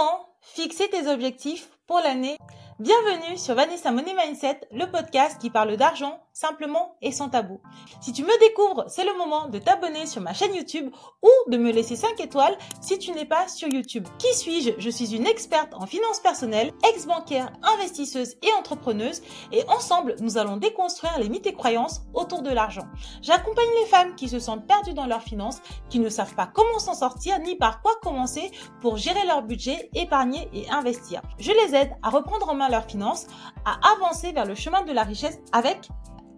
Comment fixer tes objectifs pour l'année Bienvenue sur Vanessa Money Mindset, le podcast qui parle d'argent simplement et sans tabou. Si tu me découvres, c'est le moment de t'abonner sur ma chaîne YouTube ou de me laisser 5 étoiles si tu n'es pas sur YouTube. Qui suis-je? Je suis une experte en finances personnelles, ex-bancaire, investisseuse et entrepreneuse et ensemble, nous allons déconstruire les mythes et croyances autour de l'argent. J'accompagne les femmes qui se sentent perdues dans leurs finances, qui ne savent pas comment s'en sortir ni par quoi commencer pour gérer leur budget, épargner et investir. Je les aide à reprendre en main leurs finances, à avancer vers le chemin de la richesse avec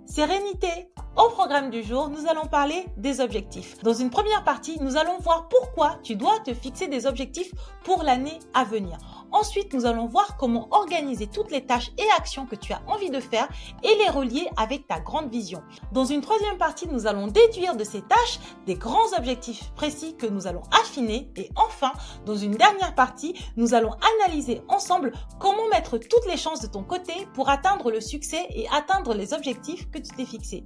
sérénité. Au programme du jour, nous allons parler des objectifs. Dans une première partie, nous allons voir pourquoi tu dois te fixer des objectifs pour l'année à venir. Ensuite, nous allons voir comment organiser toutes les tâches et actions que tu as envie de faire et les relier avec ta grande vision. Dans une troisième partie, nous allons déduire de ces tâches des grands objectifs précis que nous allons affiner. Et enfin, dans une dernière partie, nous allons analyser ensemble comment mettre toutes les chances de ton côté pour atteindre le succès et atteindre les objectifs que tu t'es fixés.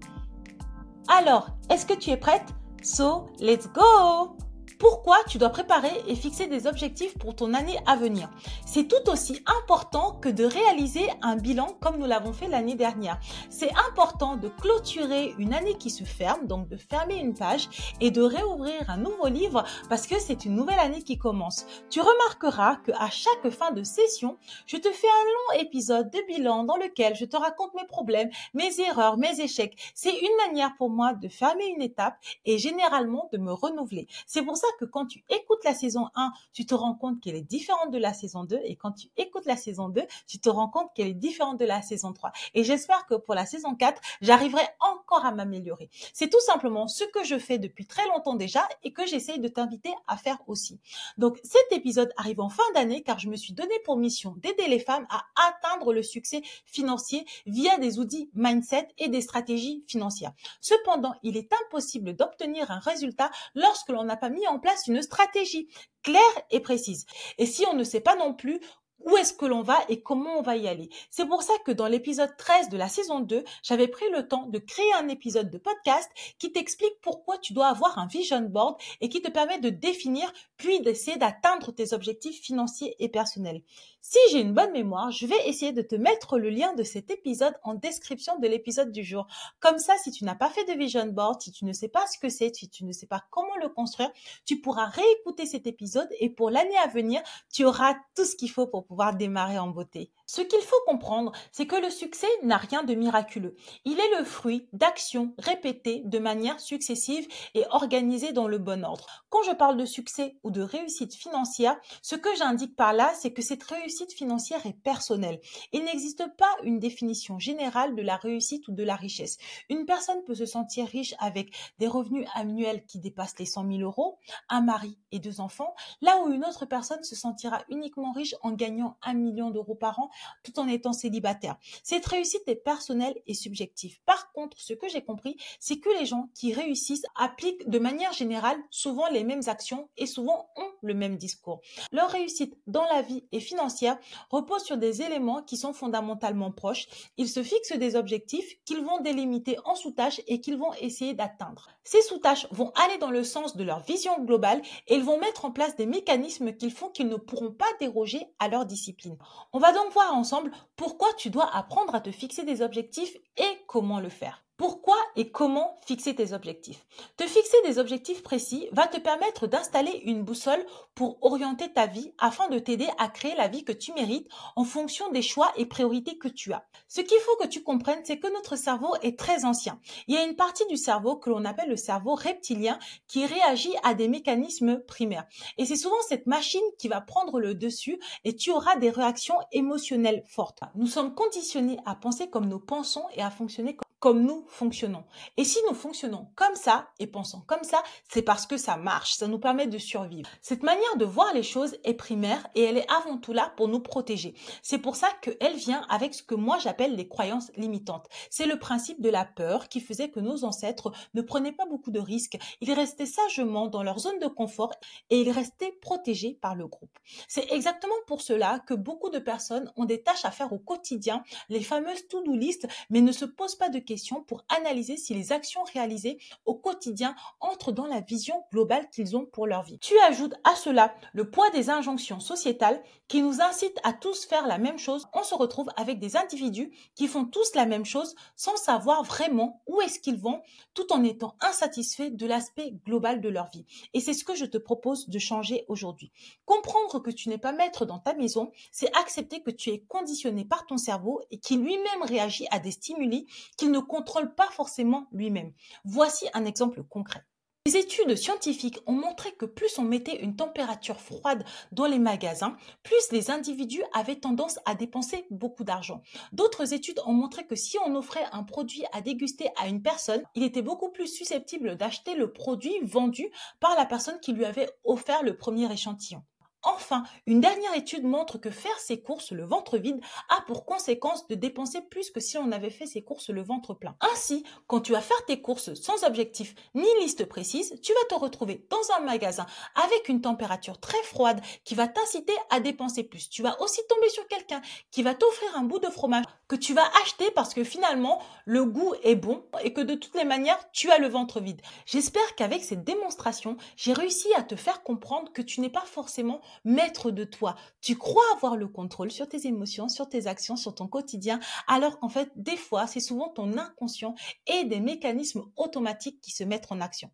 Alors, est-ce que tu es prête? So, let's go pourquoi tu dois préparer et fixer des objectifs pour ton année à venir. C'est tout aussi important que de réaliser un bilan comme nous l'avons fait l'année dernière. C'est important de clôturer une année qui se ferme, donc de fermer une page et de réouvrir un nouveau livre parce que c'est une nouvelle année qui commence. Tu remarqueras que à chaque fin de session, je te fais un long épisode de bilan dans lequel je te raconte mes problèmes, mes erreurs, mes échecs. C'est une manière pour moi de fermer une étape et généralement de me renouveler. C'est pour ça que quand tu écoutes la saison 1, tu te rends compte qu'elle est différente de la saison 2 et quand tu écoutes la saison 2, tu te rends compte qu'elle est différente de la saison 3. Et j'espère que pour la saison 4, j'arriverai encore à m'améliorer. C'est tout simplement ce que je fais depuis très longtemps déjà et que j'essaye de t'inviter à faire aussi. Donc cet épisode arrive en fin d'année car je me suis donné pour mission d'aider les femmes à atteindre le succès financier via des outils mindset et des stratégies financières. Cependant, il est impossible d'obtenir un résultat lorsque l'on n'a pas mis en place une stratégie claire et précise. Et si on ne sait pas non plus où est-ce que l'on va et comment on va y aller. C'est pour ça que dans l'épisode 13 de la saison 2, j'avais pris le temps de créer un épisode de podcast qui t'explique pourquoi tu dois avoir un vision board et qui te permet de définir puis d'essayer d'atteindre tes objectifs financiers et personnels. Si j'ai une bonne mémoire, je vais essayer de te mettre le lien de cet épisode en description de l'épisode du jour. Comme ça, si tu n'as pas fait de vision board, si tu ne sais pas ce que c'est, si tu ne sais pas comment le construire, tu pourras réécouter cet épisode et pour l'année à venir, tu auras tout ce qu'il faut pour pouvoir démarrer en beauté. Ce qu'il faut comprendre, c'est que le succès n'a rien de miraculeux. Il est le fruit d'actions répétées de manière successive et organisées dans le bon ordre. Quand je parle de succès ou de réussite financière, ce que j'indique par là, c'est que cette réussite financière est personnelle. Il n'existe pas une définition générale de la réussite ou de la richesse. Une personne peut se sentir riche avec des revenus annuels qui dépassent les 100 000 euros, un mari et deux enfants, là où une autre personne se sentira uniquement riche en gagnant un million d'euros par an tout en étant célibataire. Cette réussite est personnelle et subjective. Par contre, ce que j'ai compris, c'est que les gens qui réussissent appliquent de manière générale souvent les mêmes actions et souvent ont le même discours. Leur réussite dans la vie et financière repose sur des éléments qui sont fondamentalement proches. Ils se fixent des objectifs qu'ils vont délimiter en sous-tâches et qu'ils vont essayer d'atteindre. Ces sous-tâches vont aller dans le sens de leur vision globale et ils vont mettre en place des mécanismes qu'ils font qu'ils ne pourront pas déroger à leur discipline. On va donc voir ensemble pourquoi tu dois apprendre à te fixer des objectifs et comment le faire? Pourquoi et comment fixer tes objectifs? Te fixer des objectifs précis va te permettre d'installer une boussole pour orienter ta vie afin de t'aider à créer la vie que tu mérites en fonction des choix et priorités que tu as. Ce qu'il faut que tu comprennes, c'est que notre cerveau est très ancien. Il y a une partie du cerveau que l'on appelle le cerveau reptilien qui réagit à des mécanismes primaires. Et c'est souvent cette machine qui va prendre le dessus et tu auras des réactions émotionnelles fortes. Nous sommes conditionnés à penser comme nous pensons et à fonctionner comme comme nous fonctionnons. Et si nous fonctionnons comme ça et pensons comme ça, c'est parce que ça marche, ça nous permet de survivre. Cette manière de voir les choses est primaire et elle est avant tout là pour nous protéger. C'est pour ça qu'elle vient avec ce que moi j'appelle les croyances limitantes. C'est le principe de la peur qui faisait que nos ancêtres ne prenaient pas beaucoup de risques. Ils restaient sagement dans leur zone de confort et ils restaient protégés par le groupe. C'est exactement pour cela que beaucoup de personnes ont des tâches à faire au quotidien, les fameuses to-do list, mais ne se posent pas de questions pour analyser si les actions réalisées au quotidien entrent dans la vision globale qu'ils ont pour leur vie. Tu ajoutes à cela le poids des injonctions sociétales qui nous incitent à tous faire la même chose. On se retrouve avec des individus qui font tous la même chose sans savoir vraiment où est-ce qu'ils vont tout en étant insatisfaits de l'aspect global de leur vie. Et c'est ce que je te propose de changer aujourd'hui. Comprendre que tu n'es pas maître dans ta maison, c'est accepter que tu es conditionné par ton cerveau et qui lui-même réagit à des stimuli qu'il ne contrôle pas forcément lui-même. Voici un exemple concret. Les études scientifiques ont montré que plus on mettait une température froide dans les magasins, plus les individus avaient tendance à dépenser beaucoup d'argent. D'autres études ont montré que si on offrait un produit à déguster à une personne, il était beaucoup plus susceptible d'acheter le produit vendu par la personne qui lui avait offert le premier échantillon. Enfin, une dernière étude montre que faire ses courses le ventre vide a pour conséquence de dépenser plus que si on avait fait ses courses le ventre plein. Ainsi, quand tu vas faire tes courses sans objectif ni liste précise, tu vas te retrouver dans un magasin avec une température très froide qui va t'inciter à dépenser plus. Tu vas aussi tomber sur quelqu'un qui va t'offrir un bout de fromage que tu vas acheter parce que finalement le goût est bon et que de toutes les manières tu as le ventre vide. J'espère qu'avec cette démonstration, j'ai réussi à te faire comprendre que tu n'es pas forcément maître de toi. Tu crois avoir le contrôle sur tes émotions, sur tes actions, sur ton quotidien, alors qu'en fait, des fois, c'est souvent ton inconscient et des mécanismes automatiques qui se mettent en action.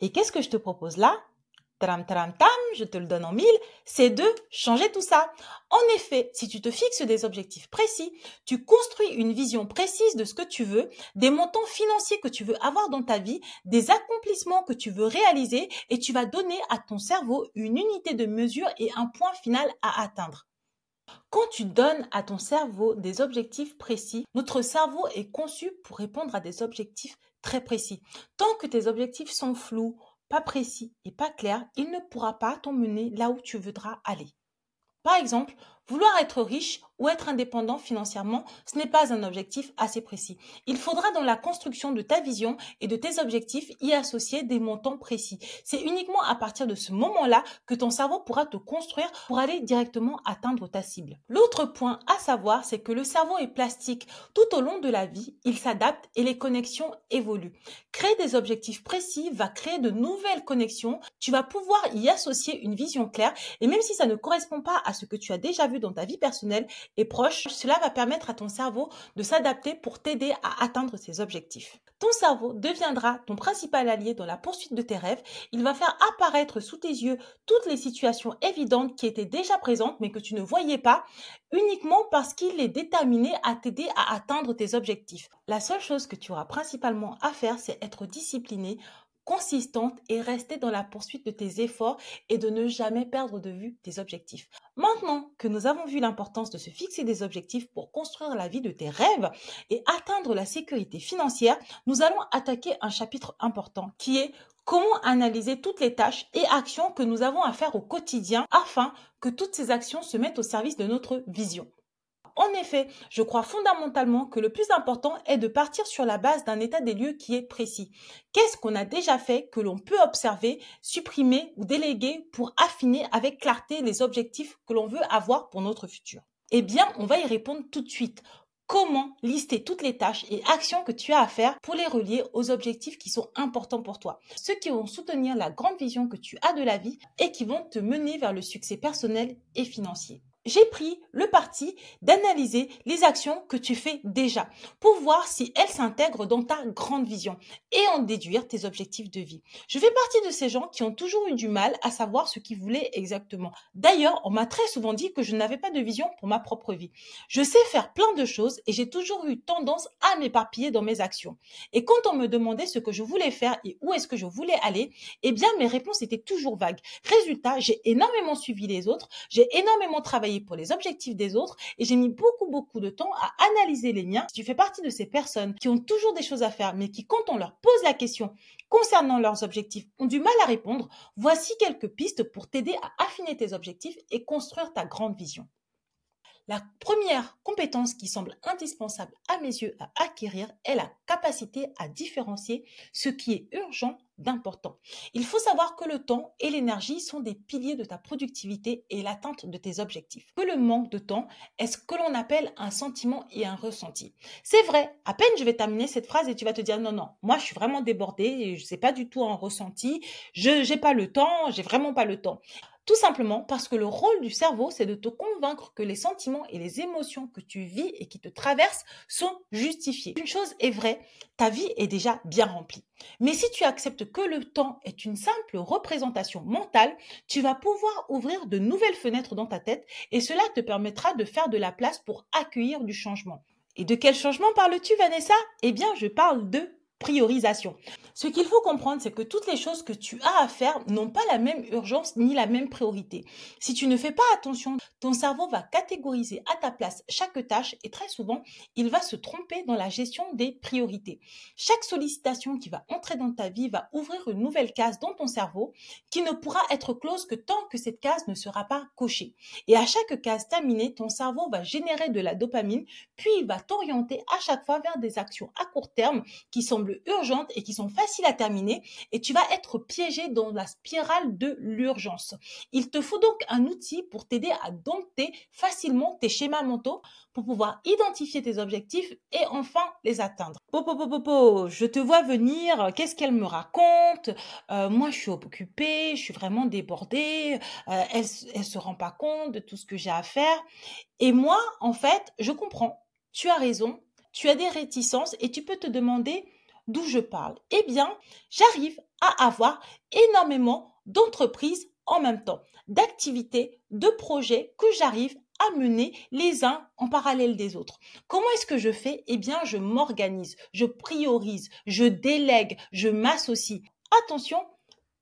Et qu'est-ce que je te propose là? Je te le donne en mille, c'est de changer tout ça. En effet, si tu te fixes des objectifs précis, tu construis une vision précise de ce que tu veux, des montants financiers que tu veux avoir dans ta vie, des accomplissements que tu veux réaliser et tu vas donner à ton cerveau une unité de mesure et un point final à atteindre. Quand tu donnes à ton cerveau des objectifs précis, notre cerveau est conçu pour répondre à des objectifs très précis. Tant que tes objectifs sont flous, pas précis et pas clair, il ne pourra pas t'emmener là où tu voudras aller. Par exemple, Vouloir être riche ou être indépendant financièrement, ce n'est pas un objectif assez précis. Il faudra dans la construction de ta vision et de tes objectifs y associer des montants précis. C'est uniquement à partir de ce moment-là que ton cerveau pourra te construire pour aller directement atteindre ta cible. L'autre point à savoir, c'est que le cerveau est plastique. Tout au long de la vie, il s'adapte et les connexions évoluent. Créer des objectifs précis va créer de nouvelles connexions. Tu vas pouvoir y associer une vision claire et même si ça ne correspond pas à ce que tu as déjà vu dans ta vie personnelle et proche, cela va permettre à ton cerveau de s'adapter pour t'aider à atteindre ses objectifs. Ton cerveau deviendra ton principal allié dans la poursuite de tes rêves. Il va faire apparaître sous tes yeux toutes les situations évidentes qui étaient déjà présentes mais que tu ne voyais pas uniquement parce qu'il est déterminé à t'aider à atteindre tes objectifs. La seule chose que tu auras principalement à faire, c'est être discipliné consistante et rester dans la poursuite de tes efforts et de ne jamais perdre de vue tes objectifs. Maintenant que nous avons vu l'importance de se fixer des objectifs pour construire la vie de tes rêves et atteindre la sécurité financière, nous allons attaquer un chapitre important qui est comment analyser toutes les tâches et actions que nous avons à faire au quotidien afin que toutes ces actions se mettent au service de notre vision. En effet, je crois fondamentalement que le plus important est de partir sur la base d'un état des lieux qui est précis. Qu'est-ce qu'on a déjà fait que l'on peut observer, supprimer ou déléguer pour affiner avec clarté les objectifs que l'on veut avoir pour notre futur? Eh bien, on va y répondre tout de suite comment lister toutes les tâches et actions que tu as à faire pour les relier aux objectifs qui sont importants pour toi? Ceux qui vont soutenir la grande vision que tu as de la vie et qui vont te mener vers le succès personnel et financier j'ai pris le parti d'analyser les actions que tu fais déjà pour voir si elles s'intègrent dans ta grande vision et en déduire tes objectifs de vie. Je fais partie de ces gens qui ont toujours eu du mal à savoir ce qu'ils voulaient exactement. D'ailleurs, on m'a très souvent dit que je n'avais pas de vision pour ma propre vie. Je sais faire plein de choses et j'ai toujours eu tendance à m'éparpiller dans mes actions. Et quand on me demandait ce que je voulais faire et où est-ce que je voulais aller, eh bien mes réponses étaient toujours vagues. Résultat, j'ai énormément suivi les autres, j'ai énormément travaillé pour les objectifs des autres et j'ai mis beaucoup, beaucoup de temps à analyser les miens. Si tu fais partie de ces personnes qui ont toujours des choses à faire, mais qui, quand on leur pose la question concernant leurs objectifs, ont du mal à répondre, voici quelques pistes pour t'aider à affiner tes objectifs et construire ta grande vision. La première compétence qui semble indispensable à mes yeux à acquérir est la capacité à différencier ce qui est urgent d'important. Il faut savoir que le temps et l'énergie sont des piliers de ta productivité et l'atteinte de tes objectifs. Que le manque de temps est ce que l'on appelle un sentiment et un ressenti. C'est vrai, à peine je vais terminer cette phrase et tu vas te dire non, non, moi je suis vraiment débordée et je sais pas du tout un ressenti, je n'ai pas le temps, j'ai vraiment pas le temps. Tout simplement parce que le rôle du cerveau, c'est de te convaincre que les sentiments et les émotions que tu vis et qui te traversent sont justifiés. Une chose est vraie, ta vie est déjà bien remplie. Mais si tu acceptes que le temps est une simple représentation mentale, tu vas pouvoir ouvrir de nouvelles fenêtres dans ta tête et cela te permettra de faire de la place pour accueillir du changement. Et de quel changement parles-tu, Vanessa? Eh bien, je parle de priorisation. Ce qu'il faut comprendre, c'est que toutes les choses que tu as à faire n'ont pas la même urgence ni la même priorité. Si tu ne fais pas attention, ton cerveau va catégoriser à ta place chaque tâche et très souvent, il va se tromper dans la gestion des priorités. Chaque sollicitation qui va entrer dans ta vie va ouvrir une nouvelle case dans ton cerveau qui ne pourra être close que tant que cette case ne sera pas cochée. Et à chaque case terminée, ton cerveau va générer de la dopamine, puis il va t'orienter à chaque fois vers des actions à court terme qui semblent urgentes et qui sont faciles à terminer et tu vas être piégé dans la spirale de l'urgence. Il te faut donc un outil pour t'aider à dompter facilement tes schémas mentaux pour pouvoir identifier tes objectifs et enfin les atteindre. Popo, popo, je te vois venir, qu'est-ce qu'elle me raconte? Euh, Moi, je suis occupée, je suis vraiment débordée, euh, elle, elle se rend pas compte de tout ce que j'ai à faire. Et moi, en fait, je comprends, tu as raison, tu as des réticences et tu peux te demander d'où je parle Eh bien, j'arrive à avoir énormément d'entreprises en même temps, d'activités, de projets que j'arrive à mener les uns en parallèle des autres. Comment est-ce que je fais? Eh bien, je m'organise, je priorise, je délègue, je m'associe. Attention,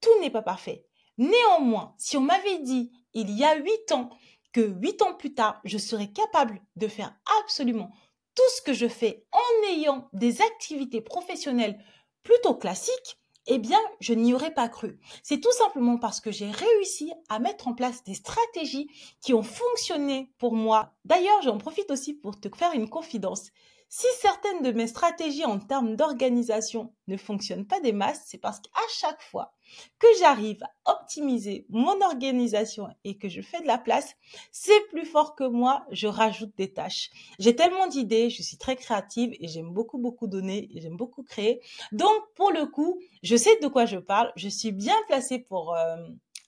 tout n'est pas parfait. Néanmoins, si on m'avait dit il y a huit ans que huit ans plus tard, je serais capable de faire absolument tout ce que je fais en ayant des activités professionnelles plutôt classiques, eh bien, je n'y aurais pas cru. C'est tout simplement parce que j'ai réussi à mettre en place des stratégies qui ont fonctionné pour moi. D'ailleurs, j'en profite aussi pour te faire une confidence. Si certaines de mes stratégies en termes d'organisation ne fonctionnent pas des masses, c'est parce qu'à chaque fois que j'arrive à optimiser mon organisation et que je fais de la place, c'est plus fort que moi, je rajoute des tâches. J'ai tellement d'idées, je suis très créative et j'aime beaucoup, beaucoup donner et j'aime beaucoup créer. Donc, pour le coup, je sais de quoi je parle, je suis bien placée pour... Euh,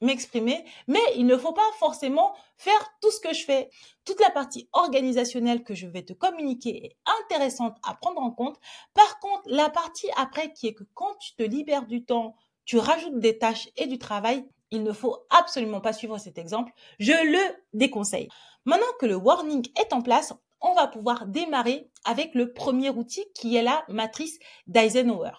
m'exprimer, mais il ne faut pas forcément faire tout ce que je fais. Toute la partie organisationnelle que je vais te communiquer est intéressante à prendre en compte. Par contre, la partie après qui est que quand tu te libères du temps, tu rajoutes des tâches et du travail, il ne faut absolument pas suivre cet exemple. Je le déconseille. Maintenant que le warning est en place, on va pouvoir démarrer avec le premier outil qui est la matrice d'Eisenhower.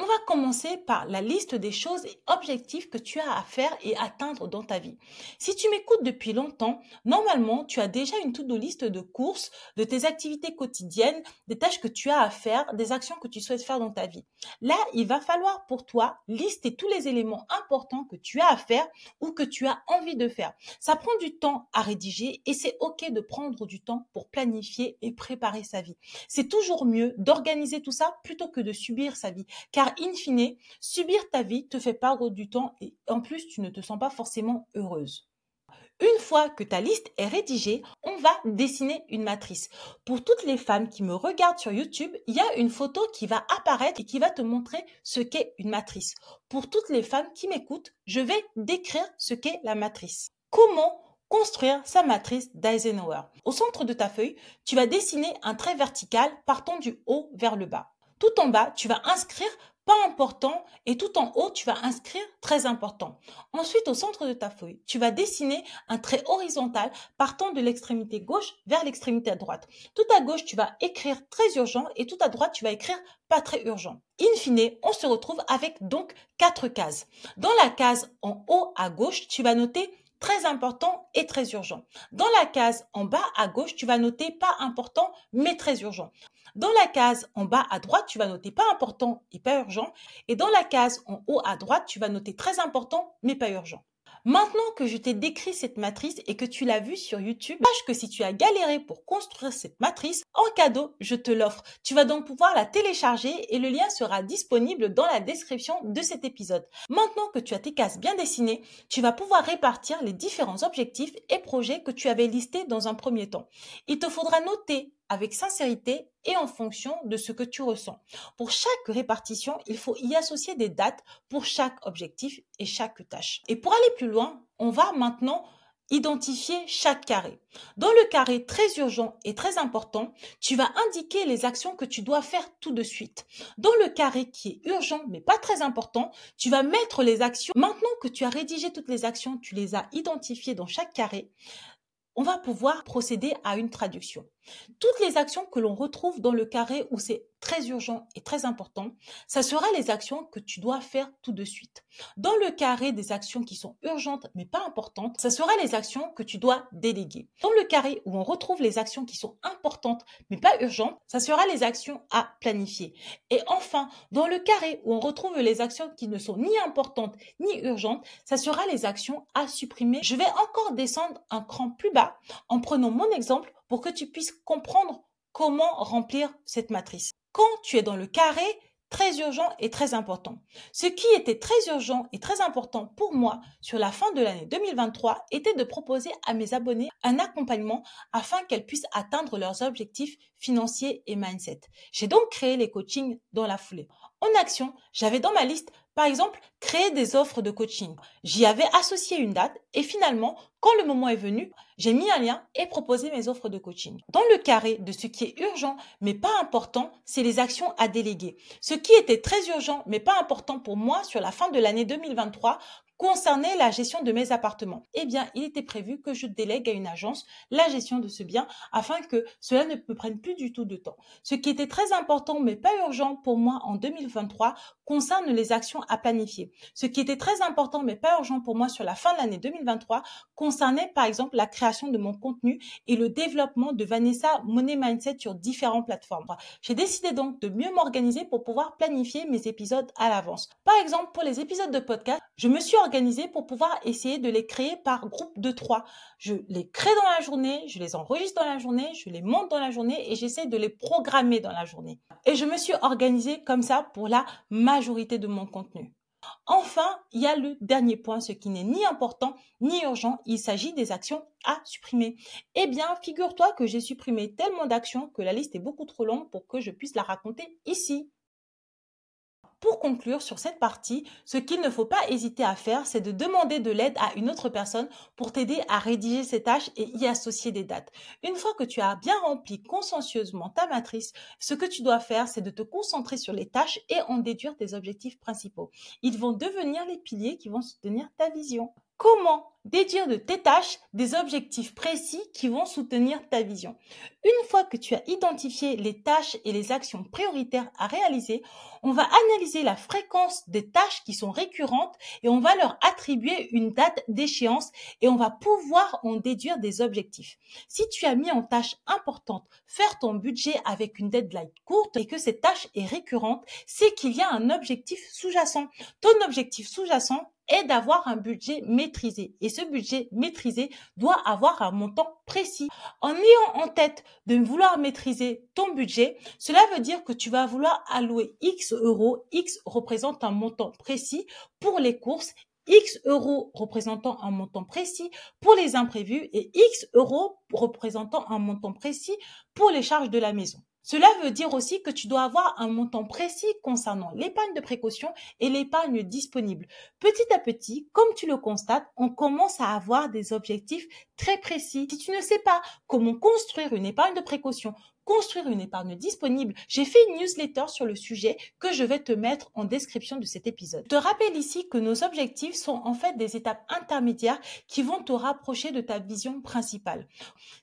On va commencer par la liste des choses et objectifs que tu as à faire et atteindre dans ta vie. Si tu m'écoutes depuis longtemps, normalement, tu as déjà une to-do liste de courses, de tes activités quotidiennes, des tâches que tu as à faire, des actions que tu souhaites faire dans ta vie. Là, il va falloir pour toi lister tous les éléments importants que tu as à faire ou que tu as envie de faire. Ça prend du temps à rédiger et c'est OK de prendre du temps pour planifier et préparer sa vie. C'est toujours mieux d'organiser tout ça plutôt que de subir sa vie. In fine, subir ta vie te fait perdre du temps et en plus, tu ne te sens pas forcément heureuse. Une fois que ta liste est rédigée, on va dessiner une matrice. Pour toutes les femmes qui me regardent sur YouTube, il y a une photo qui va apparaître et qui va te montrer ce qu'est une matrice. Pour toutes les femmes qui m'écoutent, je vais décrire ce qu'est la matrice. Comment construire sa matrice d'Eisenhower? Au centre de ta feuille, tu vas dessiner un trait vertical partant du haut vers le bas. Tout en bas, tu vas inscrire pas important et tout en haut, tu vas inscrire très important. Ensuite, au centre de ta feuille, tu vas dessiner un trait horizontal partant de l'extrémité gauche vers l'extrémité droite. Tout à gauche, tu vas écrire très urgent et tout à droite, tu vas écrire pas très urgent. In fine, on se retrouve avec donc quatre cases. Dans la case en haut à gauche, tu vas noter très important et très urgent. Dans la case en bas à gauche, tu vas noter pas important mais très urgent. Dans la case en bas à droite, tu vas noter pas important et pas urgent. Et dans la case en haut à droite, tu vas noter très important mais pas urgent. Maintenant que je t'ai décrit cette matrice et que tu l'as vue sur YouTube, sache que si tu as galéré pour construire cette matrice, en cadeau, je te l'offre. Tu vas donc pouvoir la télécharger et le lien sera disponible dans la description de cet épisode. Maintenant que tu as tes cases bien dessinées, tu vas pouvoir répartir les différents objectifs et projets que tu avais listés dans un premier temps. Il te faudra noter avec sincérité et en fonction de ce que tu ressens. Pour chaque répartition, il faut y associer des dates pour chaque objectif et chaque tâche. Et pour aller plus loin, on va maintenant identifier chaque carré. Dans le carré très urgent et très important, tu vas indiquer les actions que tu dois faire tout de suite. Dans le carré qui est urgent mais pas très important, tu vas mettre les actions. Maintenant que tu as rédigé toutes les actions, tu les as identifiées dans chaque carré, on va pouvoir procéder à une traduction. Toutes les actions que l'on retrouve dans le carré où c'est très urgent et très important, ça sera les actions que tu dois faire tout de suite. Dans le carré des actions qui sont urgentes mais pas importantes, ça sera les actions que tu dois déléguer. Dans le carré où on retrouve les actions qui sont importantes mais pas urgentes, ça sera les actions à planifier. Et enfin, dans le carré où on retrouve les actions qui ne sont ni importantes ni urgentes, ça sera les actions à supprimer. Je vais encore descendre un cran plus bas en prenant mon exemple pour que tu puisses comprendre comment remplir cette matrice. Quand tu es dans le carré, très urgent et très important. Ce qui était très urgent et très important pour moi sur la fin de l'année 2023 était de proposer à mes abonnés un accompagnement afin qu'elles puissent atteindre leurs objectifs financiers et mindset. J'ai donc créé les coachings dans la foulée. En action, j'avais dans ma liste par exemple, créer des offres de coaching. J'y avais associé une date et finalement, quand le moment est venu, j'ai mis un lien et proposé mes offres de coaching. Dans le carré de ce qui est urgent mais pas important, c'est les actions à déléguer. Ce qui était très urgent mais pas important pour moi sur la fin de l'année 2023 concernait la gestion de mes appartements. Eh bien, il était prévu que je délègue à une agence la gestion de ce bien afin que cela ne me prenne plus du tout de temps. Ce qui était très important mais pas urgent pour moi en 2023 concerne les actions à planifier. Ce qui était très important mais pas urgent pour moi sur la fin de l'année 2023 concernait par exemple la création de mon contenu et le développement de Vanessa Money Mindset sur différentes plateformes. J'ai décidé donc de mieux m'organiser pour pouvoir planifier mes épisodes à l'avance. Par exemple, pour les épisodes de podcast, je me suis pour pouvoir essayer de les créer par groupe de trois. Je les crée dans la journée, je les enregistre dans la journée, je les monte dans la journée et j'essaie de les programmer dans la journée. Et je me suis organisée comme ça pour la majorité de mon contenu. Enfin, il y a le dernier point, ce qui n'est ni important ni urgent, il s'agit des actions à supprimer. Eh bien, figure-toi que j'ai supprimé tellement d'actions que la liste est beaucoup trop longue pour que je puisse la raconter ici. Pour conclure sur cette partie, ce qu'il ne faut pas hésiter à faire, c'est de demander de l'aide à une autre personne pour t'aider à rédiger ces tâches et y associer des dates. Une fois que tu as bien rempli consciencieusement ta matrice, ce que tu dois faire, c'est de te concentrer sur les tâches et en déduire tes objectifs principaux. Ils vont devenir les piliers qui vont soutenir ta vision. Comment déduire de tes tâches des objectifs précis qui vont soutenir ta vision? Une fois que tu as identifié les tâches et les actions prioritaires à réaliser, on va analyser la fréquence des tâches qui sont récurrentes et on va leur attribuer une date d'échéance et on va pouvoir en déduire des objectifs. Si tu as mis en tâche importante faire ton budget avec une deadline courte et que cette tâche est récurrente, c'est qu'il y a un objectif sous-jacent. Ton objectif sous-jacent d'avoir un budget maîtrisé. Et ce budget maîtrisé doit avoir un montant précis. En ayant en tête de vouloir maîtriser ton budget, cela veut dire que tu vas vouloir allouer X euros. X représente un montant précis pour les courses X euros représentant un montant précis pour les imprévus et X euros représentant un montant précis pour les charges de la maison. Cela veut dire aussi que tu dois avoir un montant précis concernant l'épargne de précaution et l'épargne disponible. Petit à petit, comme tu le constates, on commence à avoir des objectifs très précis. Si tu ne sais pas comment construire une épargne de précaution, construire une épargne disponible, j'ai fait une newsletter sur le sujet que je vais te mettre en description de cet épisode. Je te rappelle ici que nos objectifs sont en fait des étapes intermédiaires qui vont te rapprocher de ta vision principale.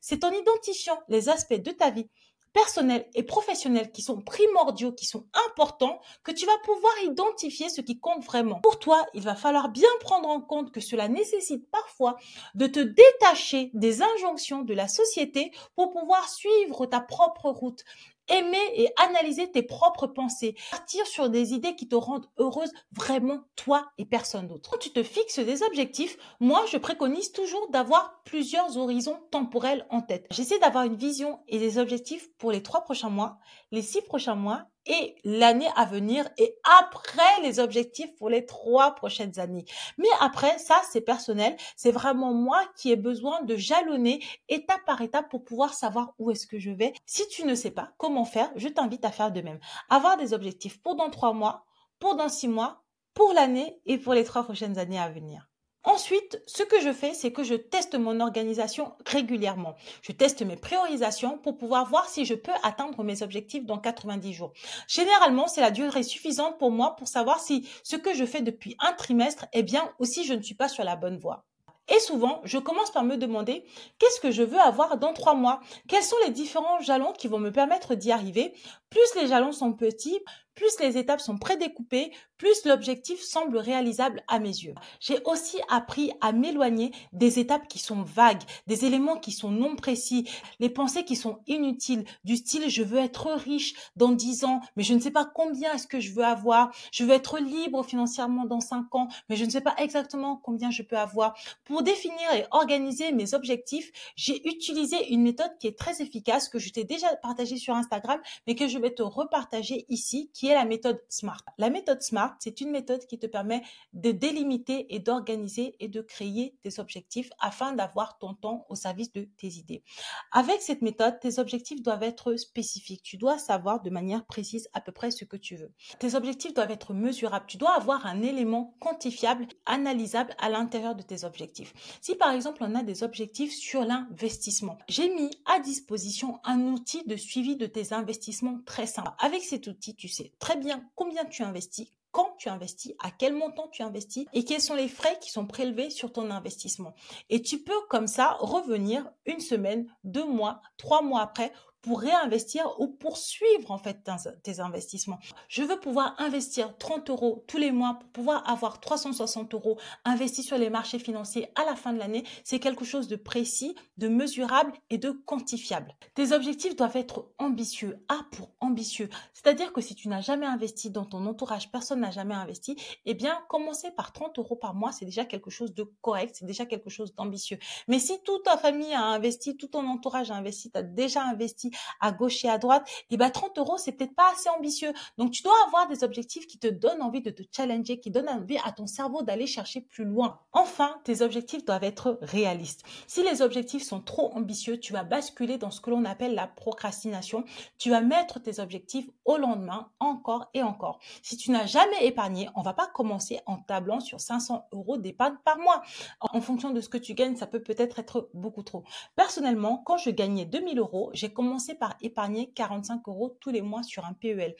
C'est en identifiant les aspects de ta vie personnels et professionnels qui sont primordiaux, qui sont importants, que tu vas pouvoir identifier ce qui compte vraiment. Pour toi, il va falloir bien prendre en compte que cela nécessite parfois de te détacher des injonctions de la société pour pouvoir suivre ta propre route aimer et analyser tes propres pensées, partir sur des idées qui te rendent heureuse vraiment toi et personne d'autre. Quand tu te fixes des objectifs, moi je préconise toujours d'avoir plusieurs horizons temporels en tête. J'essaie d'avoir une vision et des objectifs pour les trois prochains mois, les six prochains mois et l'année à venir et après les objectifs pour les trois prochaines années. Mais après, ça, c'est personnel. C'est vraiment moi qui ai besoin de jalonner étape par étape pour pouvoir savoir où est-ce que je vais. Si tu ne sais pas comment faire, je t'invite à faire de même. Avoir des objectifs pour dans trois mois, pour dans six mois, pour l'année et pour les trois prochaines années à venir. Ensuite, ce que je fais, c'est que je teste mon organisation régulièrement. Je teste mes priorisations pour pouvoir voir si je peux atteindre mes objectifs dans 90 jours. Généralement, c'est la durée suffisante pour moi pour savoir si ce que je fais depuis un trimestre est bien ou si je ne suis pas sur la bonne voie. Et souvent, je commence par me demander qu'est-ce que je veux avoir dans trois mois? Quels sont les différents jalons qui vont me permettre d'y arriver? Plus les jalons sont petits, plus les étapes sont prédécoupées, plus l'objectif semble réalisable à mes yeux. J'ai aussi appris à m'éloigner des étapes qui sont vagues, des éléments qui sont non précis, les pensées qui sont inutiles, du style je veux être riche dans 10 ans, mais je ne sais pas combien est-ce que je veux avoir, je veux être libre financièrement dans 5 ans, mais je ne sais pas exactement combien je peux avoir. Pour définir et organiser mes objectifs, j'ai utilisé une méthode qui est très efficace, que je t'ai déjà partagée sur Instagram, mais que je vais te repartager ici, qui est la méthode SMART. La méthode SMART, c'est une méthode qui te permet de délimiter et d'organiser et de créer tes objectifs afin d'avoir ton temps au service de tes idées. Avec cette méthode, tes objectifs doivent être spécifiques. Tu dois savoir de manière précise à peu près ce que tu veux. Tes objectifs doivent être mesurables. Tu dois avoir un élément quantifiable, analysable à l'intérieur de tes objectifs. Si par exemple on a des objectifs sur l'investissement, j'ai mis à disposition un outil de suivi de tes investissements très simple. Avec cet outil, tu sais très bien combien tu investis, quand tu investis, à quel montant tu investis et quels sont les frais qui sont prélevés sur ton investissement. Et tu peux comme ça revenir une semaine, deux mois, trois mois après pour réinvestir ou poursuivre en fait tes investissements. Je veux pouvoir investir 30 euros tous les mois pour pouvoir avoir 360 euros investis sur les marchés financiers à la fin de l'année. C'est quelque chose de précis, de mesurable et de quantifiable. Tes objectifs doivent être ambitieux. A pour ambitieux. C'est-à-dire que si tu n'as jamais investi dans ton entourage, personne n'a jamais investi, eh bien, commencer par 30 euros par mois, c'est déjà quelque chose de correct, c'est déjà quelque chose d'ambitieux. Mais si toute ta famille a investi, tout ton entourage a investi, tu as déjà investi à gauche et à droite, et ben 30 euros, c'est peut-être pas assez ambitieux. Donc, tu dois avoir des objectifs qui te donnent envie de te challenger, qui donnent envie à ton cerveau d'aller chercher plus loin. Enfin, tes objectifs doivent être réalistes. Si les objectifs sont trop ambitieux, tu vas basculer dans ce que l'on appelle la procrastination. Tu vas mettre tes objectifs au lendemain encore et encore. Si tu n'as jamais épargné, on va pas commencer en tablant sur 500 euros d'épargne par mois. En fonction de ce que tu gagnes, ça peut peut-être être beaucoup trop. Personnellement, quand je gagnais 2000 euros, j'ai commencé par épargner 45 euros tous les mois sur un PEL.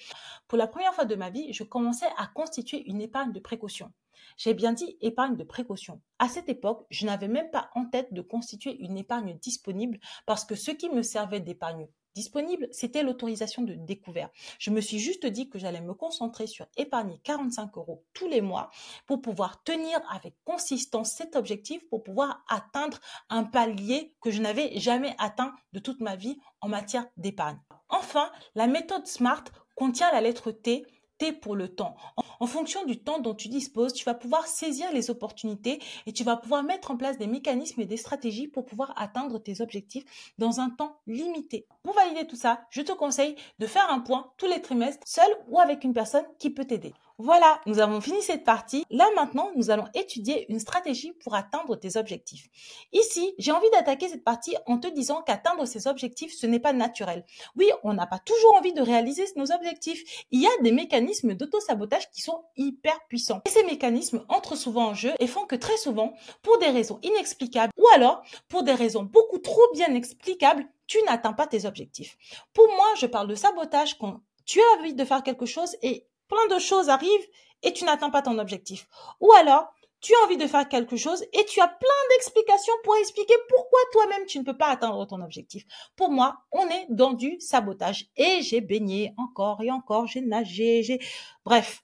Pour la première fois de ma vie, je commençais à constituer une épargne de précaution. J'ai bien dit épargne de précaution. À cette époque, je n'avais même pas en tête de constituer une épargne disponible parce que ce qui me servait d'épargne disponible, c'était l'autorisation de découvert. Je me suis juste dit que j'allais me concentrer sur épargner 45 euros tous les mois pour pouvoir tenir avec consistance cet objectif, pour pouvoir atteindre un palier que je n'avais jamais atteint de toute ma vie en matière d'épargne. Enfin, la méthode SMART contient la lettre T pour le temps. En fonction du temps dont tu disposes, tu vas pouvoir saisir les opportunités et tu vas pouvoir mettre en place des mécanismes et des stratégies pour pouvoir atteindre tes objectifs dans un temps limité. Pour valider tout ça, je te conseille de faire un point tous les trimestres, seul ou avec une personne qui peut t'aider. Voilà, nous avons fini cette partie. Là maintenant, nous allons étudier une stratégie pour atteindre tes objectifs. Ici, j'ai envie d'attaquer cette partie en te disant qu'atteindre ces objectifs, ce n'est pas naturel. Oui, on n'a pas toujours envie de réaliser nos objectifs. Il y a des mécanismes d'auto-sabotage qui sont hyper puissants. Et ces mécanismes entrent souvent en jeu et font que très souvent, pour des raisons inexplicables ou alors pour des raisons beaucoup trop bien explicables, tu n'atteins pas tes objectifs. Pour moi, je parle de sabotage quand tu as envie de faire quelque chose et plein de choses arrivent et tu n'atteins pas ton objectif. Ou alors, tu as envie de faire quelque chose et tu as plein d'explications pour expliquer pourquoi toi-même tu ne peux pas atteindre ton objectif. Pour moi, on est dans du sabotage et j'ai baigné encore et encore, j'ai nagé, j'ai... Bref,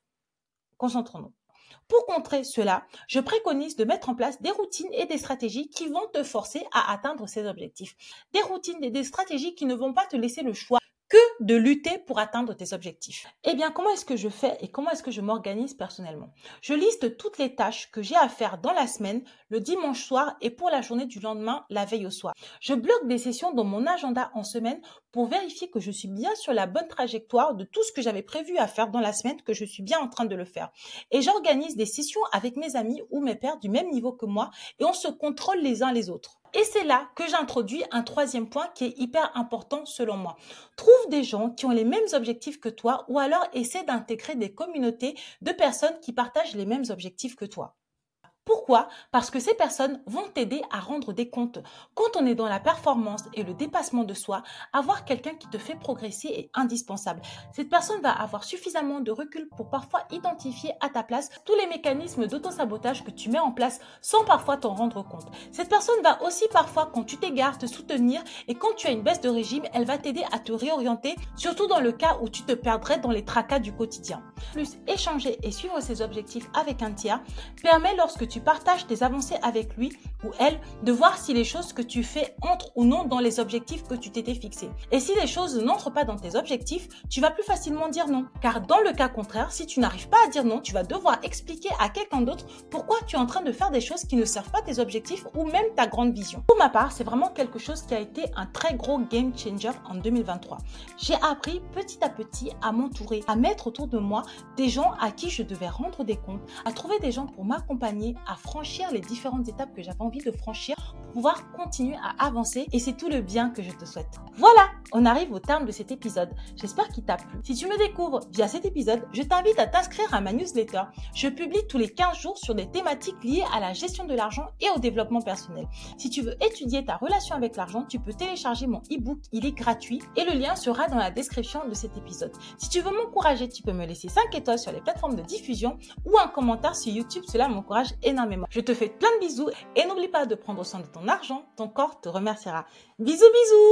concentrons-nous. Pour contrer cela, je préconise de mettre en place des routines et des stratégies qui vont te forcer à atteindre ces objectifs. Des routines et des stratégies qui ne vont pas te laisser le choix que de lutter pour atteindre tes objectifs. Eh bien, comment est-ce que je fais et comment est-ce que je m'organise personnellement? Je liste toutes les tâches que j'ai à faire dans la semaine, le dimanche soir et pour la journée du lendemain, la veille au soir. Je bloque des sessions dans mon agenda en semaine pour vérifier que je suis bien sur la bonne trajectoire de tout ce que j'avais prévu à faire dans la semaine, que je suis bien en train de le faire. Et j'organise des sessions avec mes amis ou mes pères du même niveau que moi et on se contrôle les uns les autres. Et c'est là que j'introduis un troisième point qui est hyper important selon moi. Trouve des gens qui ont les mêmes objectifs que toi ou alors essaie d'intégrer des communautés de personnes qui partagent les mêmes objectifs que toi. Pourquoi? Parce que ces personnes vont t'aider à rendre des comptes. Quand on est dans la performance et le dépassement de soi, avoir quelqu'un qui te fait progresser est indispensable. Cette personne va avoir suffisamment de recul pour parfois identifier à ta place tous les mécanismes d'auto-sabotage que tu mets en place sans parfois t'en rendre compte. Cette personne va aussi parfois, quand tu t'égares, te soutenir et quand tu as une baisse de régime, elle va t'aider à te réorienter, surtout dans le cas où tu te perdrais dans les tracas du quotidien. Plus, échanger et suivre ses objectifs avec un tiers permet lorsque tu partages tes avancées avec lui ou elle, de voir si les choses que tu fais entrent ou non dans les objectifs que tu t'étais fixés. Et si les choses n'entrent pas dans tes objectifs, tu vas plus facilement dire non. Car dans le cas contraire, si tu n'arrives pas à dire non, tu vas devoir expliquer à quelqu'un d'autre pourquoi tu es en train de faire des choses qui ne servent pas tes objectifs ou même ta grande vision. Pour ma part, c'est vraiment quelque chose qui a été un très gros game changer en 2023. J'ai appris petit à petit à m'entourer, à mettre autour de moi des gens à qui je devais rendre des comptes, à trouver des gens pour m'accompagner, à franchir les différentes étapes que j'avais envie de franchir pour pouvoir continuer à avancer et c'est tout le bien que je te souhaite. Voilà, on arrive au terme de cet épisode. J'espère qu'il t'a plu. Si tu me découvres via cet épisode, je t'invite à t'inscrire à ma newsletter. Je publie tous les 15 jours sur des thématiques liées à la gestion de l'argent et au développement personnel. Si tu veux étudier ta relation avec l'argent, tu peux télécharger mon e-book, il est gratuit et le lien sera dans la description de cet épisode. Si tu veux m'encourager, tu peux me laisser 5 étoiles sur les plateformes de diffusion ou un commentaire sur YouTube, cela m'encourage Je te fais plein de bisous et n'oublie pas de prendre soin de ton argent, ton corps te remerciera. Bisous bisous